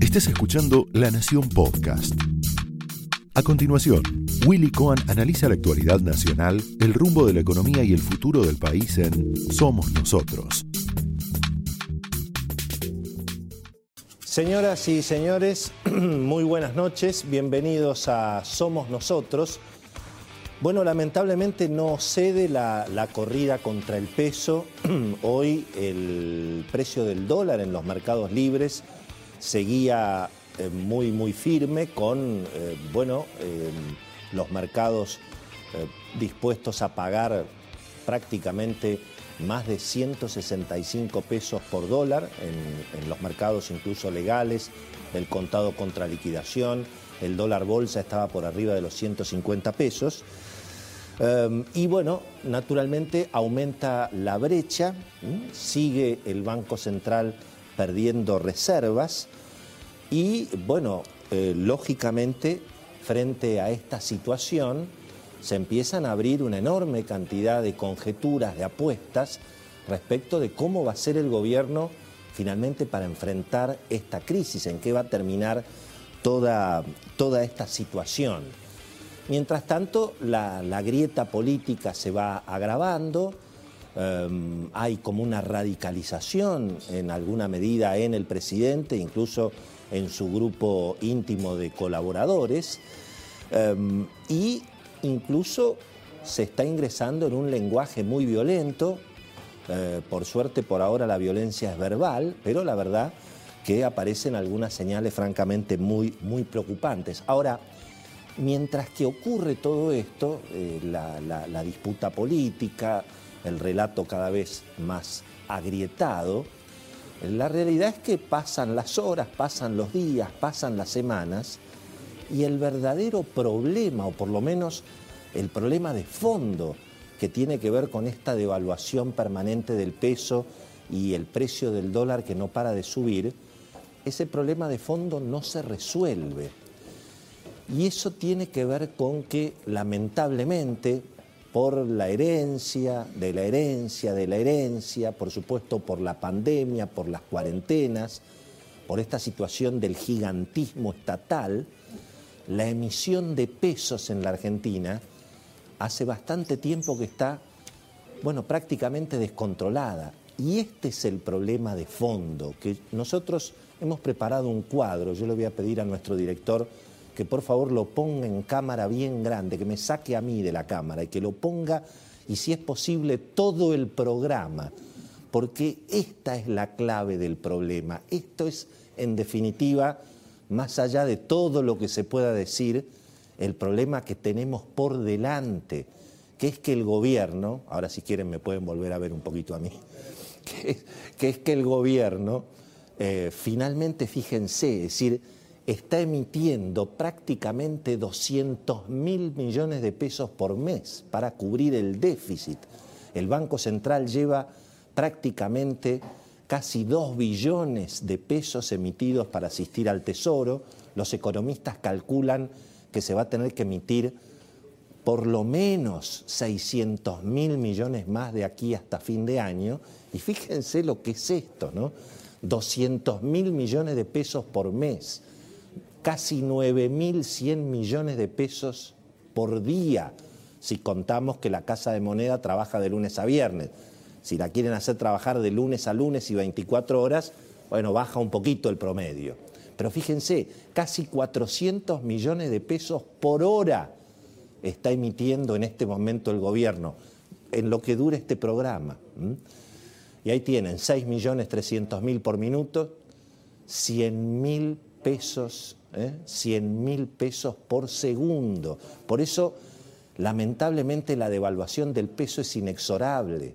Estás escuchando La Nación Podcast. A continuación, Willy Cohen analiza la actualidad nacional, el rumbo de la economía y el futuro del país en Somos Nosotros. Señoras y señores, muy buenas noches, bienvenidos a Somos Nosotros. Bueno, lamentablemente no cede la, la, corrida contra el peso. Hoy el precio del dólar en los mercados libres seguía eh, muy, muy firme con, eh, bueno, eh, los mercados dispuestos a pagar prácticamente más de 165 pesos por dólar en, en los mercados incluso legales, el contado contra liquidación, el dólar bolsa estaba por arriba de los 150 pesos. Um, y bueno, naturalmente aumenta la brecha, sigue el Banco Central perdiendo reservas y bueno, eh, lógicamente frente a esta situación se empiezan a abrir una enorme cantidad de conjeturas, de apuestas respecto de cómo va a ser el gobierno finalmente para enfrentar esta crisis, en qué va a terminar toda, toda esta situación. Mientras tanto, la, grieta política se va agravando, em, hay como una radicalización en alguna medida en el presidente, incluso en su grupo íntimo de colaboradores, em, y incluso se está ingresando en un lenguaje muy violento, eh, por suerte por ahora la violencia es verbal, pero la verdad que aparecen algunas señales francamente muy, muy preocupantes. Ahora, Mientras que ocurre todo esto, eh, la, disputa política, el relato cada vez más agrietado, la realidad es que pasan las horas, pasan los días, pasan las semanas y el verdadero problema, o por lo menos el problema de fondo que tiene que ver con esta devaluación permanente del peso y el precio del dólar que no para de subir, ese problema de fondo no se resuelve. Y eso tiene que ver con que lamentablemente por la herencia, de la herencia, de la herencia, por supuesto por la pandemia, por las cuarentenas, por esta situación del gigantismo estatal, la emisión de pesos en la Argentina hace bastante tiempo que está, bueno, prácticamente descontrolada. Y este es el problema de fondo, que nosotros hemos preparado un cuadro, yo le voy a pedir a nuestro director, que por favor lo ponga en cámara bien grande, que me saque a mí de la cámara y que lo ponga, y si es posible, todo el programa, porque esta es la clave del problema. Esto es, en definitiva, más allá de todo lo que se pueda decir, el problema que tenemos por delante, que es que el gobierno, ahora si quieren me pueden volver a ver un poquito a mí, que, es que el gobierno, eh, finalmente, fíjense, es decir, está emitiendo prácticamente 200 mil millones de pesos por mes para cubrir el déficit. El Banco Central lleva prácticamente casi 2 billones de pesos emitidos para asistir al Tesoro. Los economistas calculan que se va a tener que emitir por lo menos 600 mil millones más de aquí hasta fin de año. Y fíjense lo que es esto, ¿no? 200 mil millones de pesos por mes casi 9.100 millones de pesos por día, si contamos que la Casa de Moneda trabaja de lunes a viernes. Si la quieren hacer trabajar de lunes a lunes y 24 horas, bueno, baja un poquito el promedio. Pero fíjense, casi 400 millones de pesos por hora está emitiendo en este momento el gobierno, en lo que dura este programa. Y ahí tienen 6.300.000 por minuto, 100.000 pesos, ¿eh? 100 mil pesos por segundo. Por eso, lamentablemente, la devaluación del peso es inexorable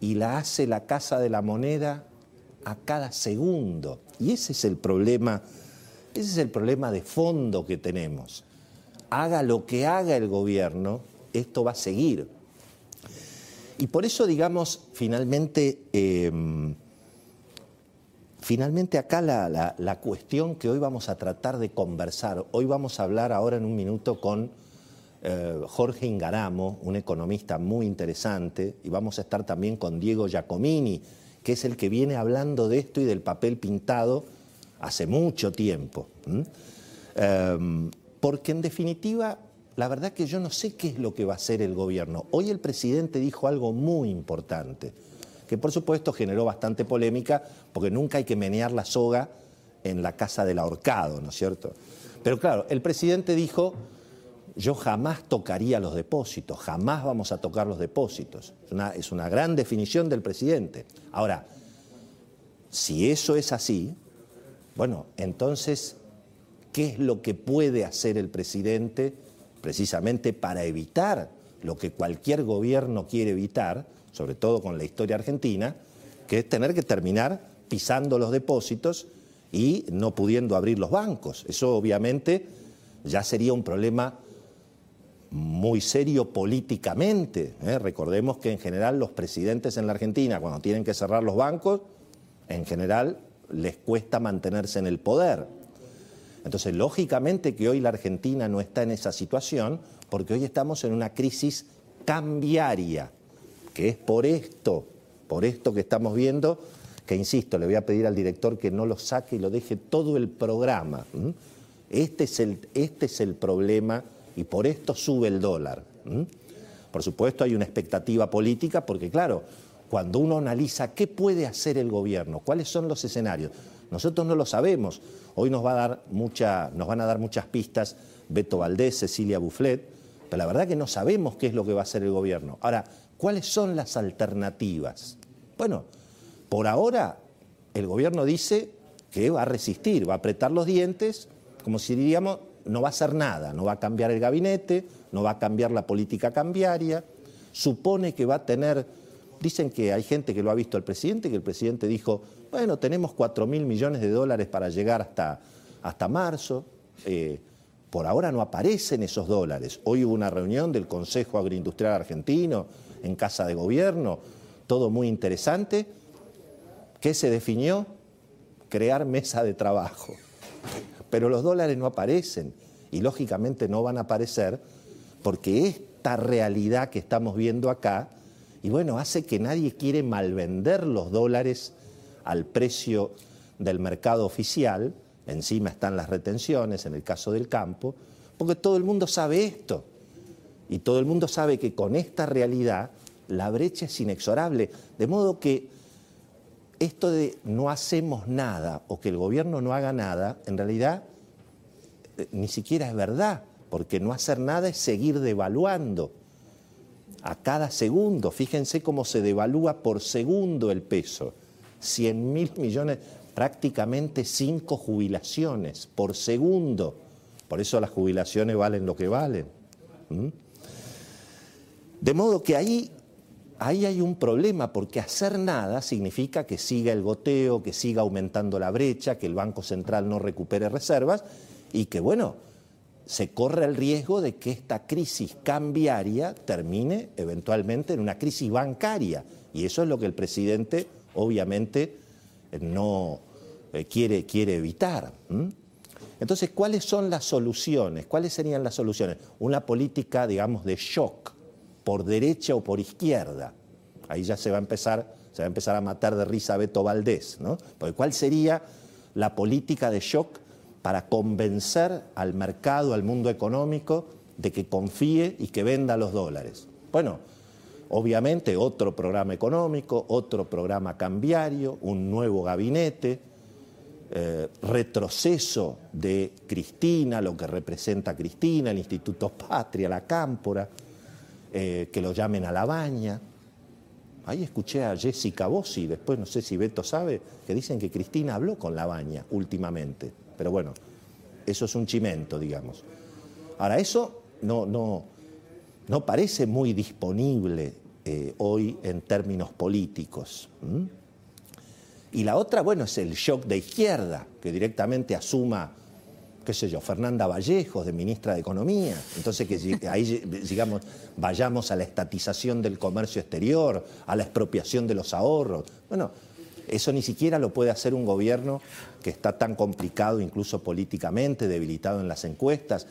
y la hace la Casa de la Moneda a cada segundo. Y ese es el problema, ese es el problema de fondo que tenemos. Haga lo que haga el gobierno, esto va a seguir. Y por eso, digamos, finalmente, em, Finalmente acá la, cuestión que hoy vamos a tratar de conversar, hoy vamos a hablar ahora en un minuto con eh, Jorge Ingaramo, un economista muy interesante, y vamos a estar también con Diego Giacomini, que es el que viene hablando de esto y del papel pintado hace mucho tiempo. Em, porque en definitiva, la verdad que yo no sé qué es lo que va a hacer el gobierno. Hoy el presidente dijo algo muy importante, que por supuesto generó bastante polémica, porque nunca hay que menear la soga en la casa del ahorcado, ¿no es cierto? Pero claro, el presidente dijo, yo jamás tocaría los depósitos, jamás vamos a tocar los depósitos. Es una, es una gran definición del presidente. Ahora, si eso es así, bueno, entonces, ¿qué es lo que puede hacer el presidente precisamente para evitar lo que cualquier gobierno quiere evitar, sobre todo con la historia argentina, que es tener que terminar pisando los depósitos y no pudiendo abrir los bancos. Eso obviamente ya sería un problema muy serio políticamente. ¿eh? Recordemos que en general los presidentes en la Argentina, cuando tienen que cerrar los bancos, en general les cuesta mantenerse en el poder. Entonces, lógicamente que hoy la Argentina no está en esa situación, porque hoy estamos en una crisis cambiaria, que es por esto, por esto que estamos viendo que insisto, le voy a pedir al director que no lo saque y lo deje todo el programa. Este es el, este es el problema y por esto sube el dólar. Por supuesto hay una expectativa política porque claro, cuando uno analiza qué puede hacer el gobierno, cuáles son los escenarios, nosotros no lo sabemos. Hoy nos, va a dar nos van a dar muchas pistas Beto Valdés, Cecilia Bufflet, pero la verdad que no sabemos qué es lo que va a hacer el gobierno. Ahora, ¿cuáles son las alternativas? Bueno, por ahora, el gobierno dice que va a resistir, va a apretar los dientes, como si diríamos, no va a hacer nada, no va a cambiar el gabinete, no va a cambiar la política cambiaria, supone que va a tener, dicen que hay gente que lo ha visto al presidente, que el presidente dijo, bueno, tenemos 4 mil millones de dólares para llegar hasta, hasta marzo, eh, por ahora no aparecen esos dólares. Hoy hubo una reunión del Consejo Agroindustrial Argentino en Casa de Gobierno, todo muy interesante, ¿Qué se definió? Crear mesa de trabajo. Pero los dólares no aparecen y lógicamente no van a aparecer porque esta realidad que estamos viendo acá, y bueno, hace que nadie quiere malvender los dólares al precio del mercado oficial, encima están las retenciones en el caso del campo, porque todo el mundo sabe esto. Y todo el mundo sabe que con esta realidad la brecha es inexorable. De modo que esto de no hacemos nada o que el gobierno no haga nada, en realidad eh, ni siquiera es verdad, porque no hacer nada es seguir devaluando a cada segundo. Fíjense cómo se devalúa por segundo el peso. 100 mil millones, prácticamente cinco jubilaciones por segundo. Por eso las jubilaciones valen lo que valen. De modo que ahí ahí hay un problema porque hacer nada significa que siga el goteo, que siga aumentando la brecha, que el Banco Central no recupere reservas y que, bueno, se corre el riesgo de que esta crisis cambiaria termine eventualmente en una crisis bancaria. Y eso es lo que el presidente, obviamente, no eh, quiere, quiere evitar. Entonces, ¿cuáles son las soluciones? ¿Cuáles serían las soluciones? Una política, digamos, de shock por derecha o por izquierda. Ahí ya se va a empezar, se va a, empezar a matar de risa Beto Valdés, ¿no? Porque ¿cuál sería la política de shock para convencer al mercado, al mundo económico, de que confíe y que venda los dólares? Bueno, obviamente otro programa económico, otro programa cambiario, un nuevo gabinete, eh, retroceso de Cristina, lo que representa Cristina, el Instituto Patria, la Cámpora. Eh, que lo llamen a la baña. Ahí escuché a Jessica Bossi, después no sé si Beto sabe, que dicen que Cristina habló con la baña últimamente. Pero bueno, eso es un chimento, digamos. Ahora, eso no, no, no parece muy disponible eh, hoy en términos políticos. Y la otra, bueno, es el shock de izquierda, que directamente asuma qué sé yo, Fernanda Vallejos, de ministra de Economía. Entonces, que ahí digamos, vayamos a la estatización del comercio exterior, a la expropiación de los ahorros. Bueno, eso ni siquiera lo puede hacer un gobierno que está tan complicado, incluso políticamente, debilitado en las encuestas,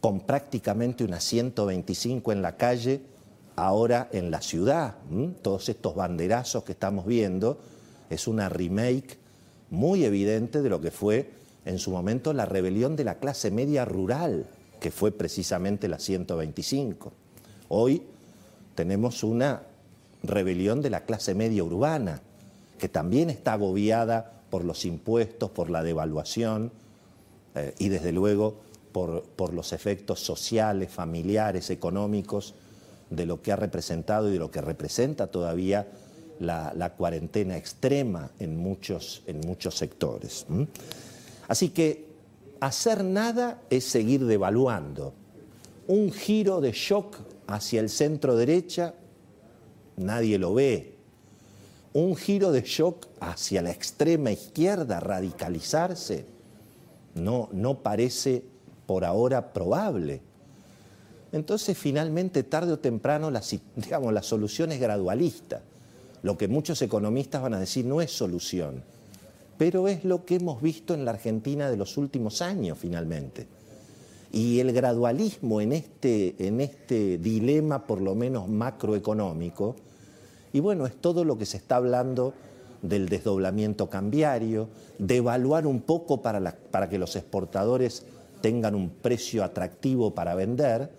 con prácticamente unas 125 en la calle, ahora en la ciudad. Todos estos banderazos que estamos viendo es una remake muy evidente de lo que fue en su momento la rebelión de la clase media rural, que fue precisamente la 125. Hoy tenemos una rebelión de la clase media urbana, que también está agobiada por los impuestos, por la devaluación eh, y desde luego por, los efectos sociales, familiares, económicos de lo que ha representado y de lo que representa todavía la, cuarentena extrema en muchos, en muchos sectores. Así que hacer nada es seguir devaluando. Un giro de shock hacia el centro derecha, nadie lo ve. Un giro de shock hacia la extrema izquierda, radicalizarse, no, no parece por ahora probable. Entonces, finalmente, tarde o temprano, la, digamos, la solución es gradualista. Lo que muchos economistas van a decir no es solución, pero es lo que hemos visto en la Argentina de los últimos años, finalmente. Y el gradualismo en este, en este dilema, por lo menos macroeconómico, y bueno, es todo lo que se está hablando del desdoblamiento cambiario, de evaluar un poco para, para que los exportadores tengan un precio atractivo para vender,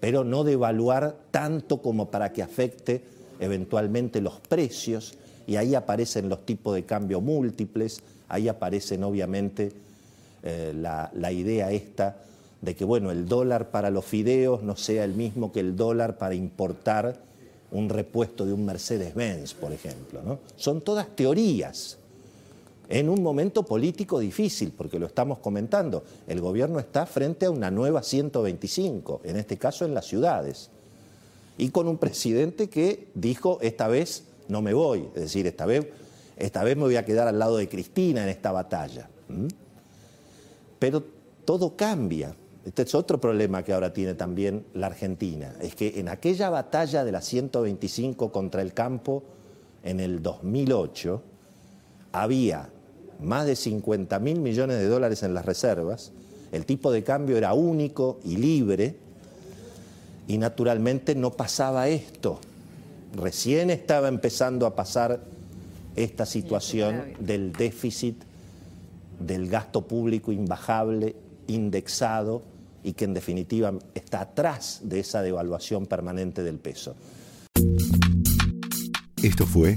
pero no devaluar tanto como para que afecte eventualmente los precios, y ahí aparecen los tipos de cambio múltiples, ahí aparecen obviamente eh, la, la, idea esta de que bueno, el dólar para los fideos no sea el mismo que el dólar para importar un repuesto de un Mercedes-Benz, por ejemplo. ¿no? Son todas teorías en un momento político difícil, porque lo estamos comentando. El gobierno está frente a una nueva 125, en este caso en las ciudades, y con un presidente que dijo, esta vez no me voy, es decir, esta vez, esta vez me voy a quedar al lado de Cristina en esta batalla. Pero todo cambia. Este es otro problema que ahora tiene también la Argentina, es que en aquella batalla de la 125 contra el campo en el 2008, había más de 50 mil millones de dólares en las reservas, el tipo de cambio era único y libre, y naturalmente no pasaba esto. Recién estaba empezando a pasar esta situación del déficit, del gasto público imbajable, indexado, y que en definitiva está atrás de esa devaluación permanente del peso. Esto fue